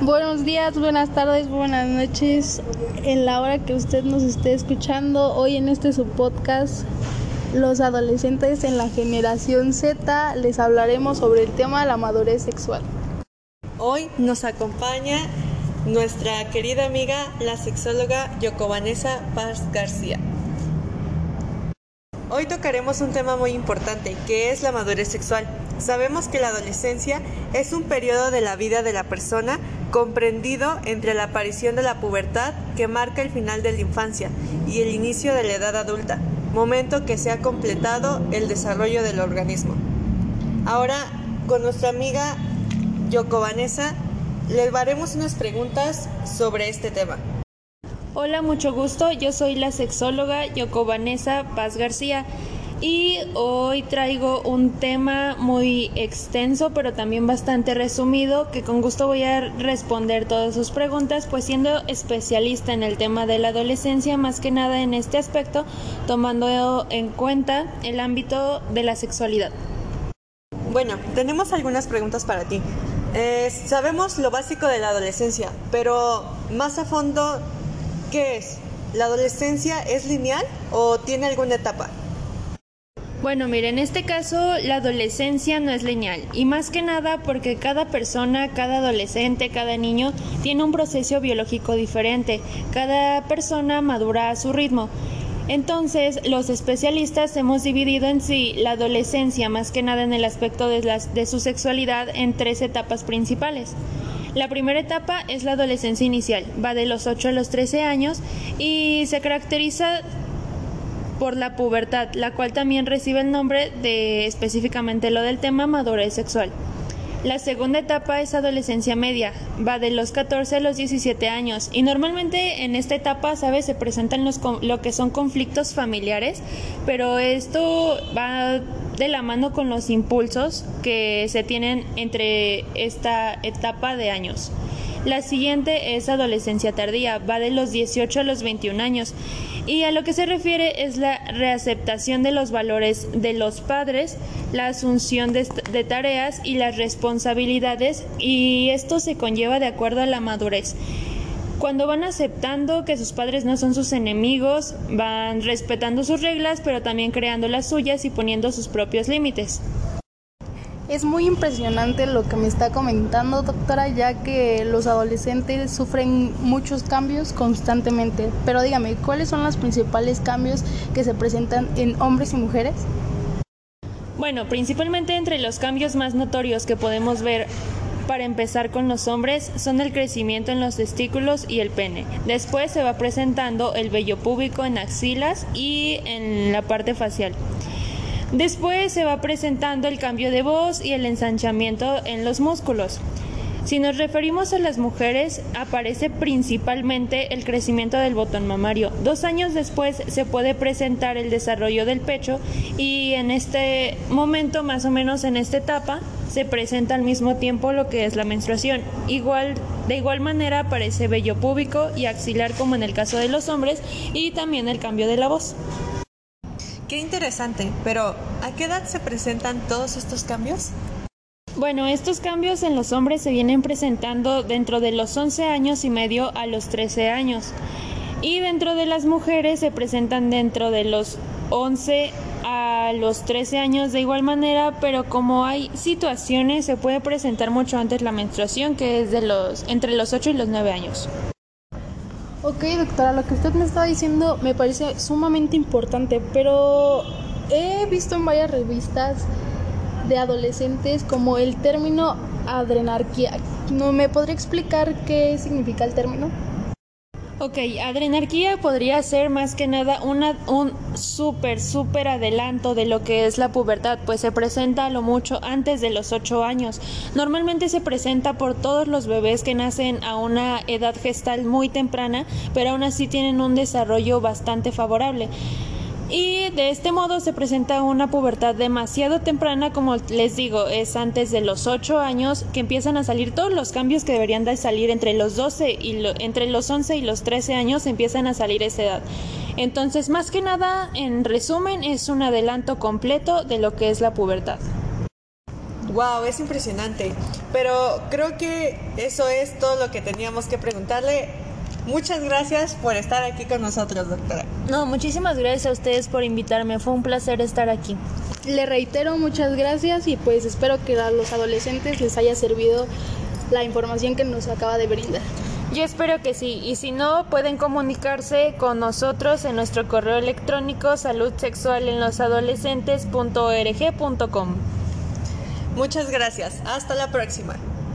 Buenos días, buenas tardes, buenas noches. En la hora que usted nos esté escuchando, hoy en este su podcast, los adolescentes en la generación Z, les hablaremos sobre el tema de la madurez sexual. Hoy nos acompaña nuestra querida amiga, la sexóloga Vanessa Paz García. Hoy tocaremos un tema muy importante, que es la madurez sexual. Sabemos que la adolescencia es un periodo de la vida de la persona comprendido entre la aparición de la pubertad que marca el final de la infancia y el inicio de la edad adulta, momento que se ha completado el desarrollo del organismo. Ahora, con nuestra amiga Yoko Vanessa, le haremos unas preguntas sobre este tema. Hola, mucho gusto. Yo soy la sexóloga Yoko Paz García y hoy traigo un tema muy extenso pero también bastante resumido que con gusto voy a responder todas sus preguntas pues siendo especialista en el tema de la adolescencia más que nada en este aspecto tomando en cuenta el ámbito de la sexualidad. Bueno, tenemos algunas preguntas para ti. Eh, sabemos lo básico de la adolescencia, pero más a fondo, ¿qué es? ¿La adolescencia es lineal o tiene alguna etapa? Bueno, mire, en este caso la adolescencia no es lineal y más que nada porque cada persona, cada adolescente, cada niño tiene un proceso biológico diferente. Cada persona madura a su ritmo. Entonces, los especialistas hemos dividido en sí la adolescencia, más que nada en el aspecto de, de su sexualidad, en tres etapas principales. La primera etapa es la adolescencia inicial, va de los 8 a los 13 años y se caracteriza por la pubertad, la cual también recibe el nombre de específicamente lo del tema madurez sexual. La segunda etapa es adolescencia media, va de los 14 a los 17 años y normalmente en esta etapa, ¿sabes? Se presentan los, lo que son conflictos familiares, pero esto va de la mano con los impulsos que se tienen entre esta etapa de años. La siguiente es adolescencia tardía, va de los 18 a los 21 años y a lo que se refiere es la reaceptación de los valores de los padres, la asunción de, tareas y las responsabilidades y esto se conlleva de acuerdo a la madurez. Cuando van aceptando que sus padres no son sus enemigos, van respetando sus reglas, pero también creando las suyas y poniendo sus propios límites. Es muy impresionante lo que me está comentando, doctora, ya que los adolescentes sufren muchos cambios constantemente. Pero dígame, ¿cuáles son los principales cambios que se presentan en hombres y mujeres? Bueno, principalmente entre los cambios más notorios que podemos ver para empezar con los hombres son el crecimiento en los testículos y el pene. Después se va presentando el vello púbico en axilas y en la parte facial. Después se va presentando el cambio de voz y el ensanchamiento en los músculos. Si nos referimos a las mujeres, aparece principalmente el crecimiento del botón mamario. Dos años después se puede presentar el desarrollo del pecho y en este momento, más o menos en esta etapa, se presenta al mismo tiempo lo que es la menstruación. Igual, de igual manera aparece vello púbico y axilar como en el caso de los hombres y también el cambio de la voz. Interesante, pero ¿a qué edad se presentan todos estos cambios? Bueno, estos cambios en los hombres se vienen presentando dentro de los 11 años y medio a los 13 años. Y dentro de las mujeres se presentan dentro de los 11 a los 13 años de igual manera, pero como hay situaciones se puede presentar mucho antes la menstruación, que es de los entre los 8 y los 9 años. Ok, doctora, lo que usted me está diciendo me parece sumamente importante, pero he visto en varias revistas de adolescentes como el término adrenarquía. ¿No me podría explicar qué significa el término? Ok, adrenarquía podría ser más que nada una, un súper, súper adelanto de lo que es la pubertad, pues se presenta a lo mucho antes de los 8 años. Normalmente se presenta por todos los bebés que nacen a una edad gestal muy temprana, pero aún así tienen un desarrollo bastante favorable. Y de este modo se presenta una pubertad demasiado temprana, como les digo, es antes de los 8 años que empiezan a salir todos los cambios que deberían de salir entre los 12 y entre los 11 y los 13 años empiezan a salir esa edad. Entonces, más que nada, en resumen, es un adelanto completo de lo que es la pubertad. Wow, es impresionante. Pero creo que eso es todo lo que teníamos que preguntarle. Muchas gracias por estar aquí con nosotros, doctora. No, muchísimas gracias a ustedes por invitarme. Fue un placer estar aquí. Le reitero muchas gracias y pues espero que a los adolescentes les haya servido la información que nos acaba de brindar. Yo espero que sí, y si no, pueden comunicarse con nosotros en nuestro correo electrónico saludsexualenlosadolescentes.org.com. Muchas gracias. Hasta la próxima.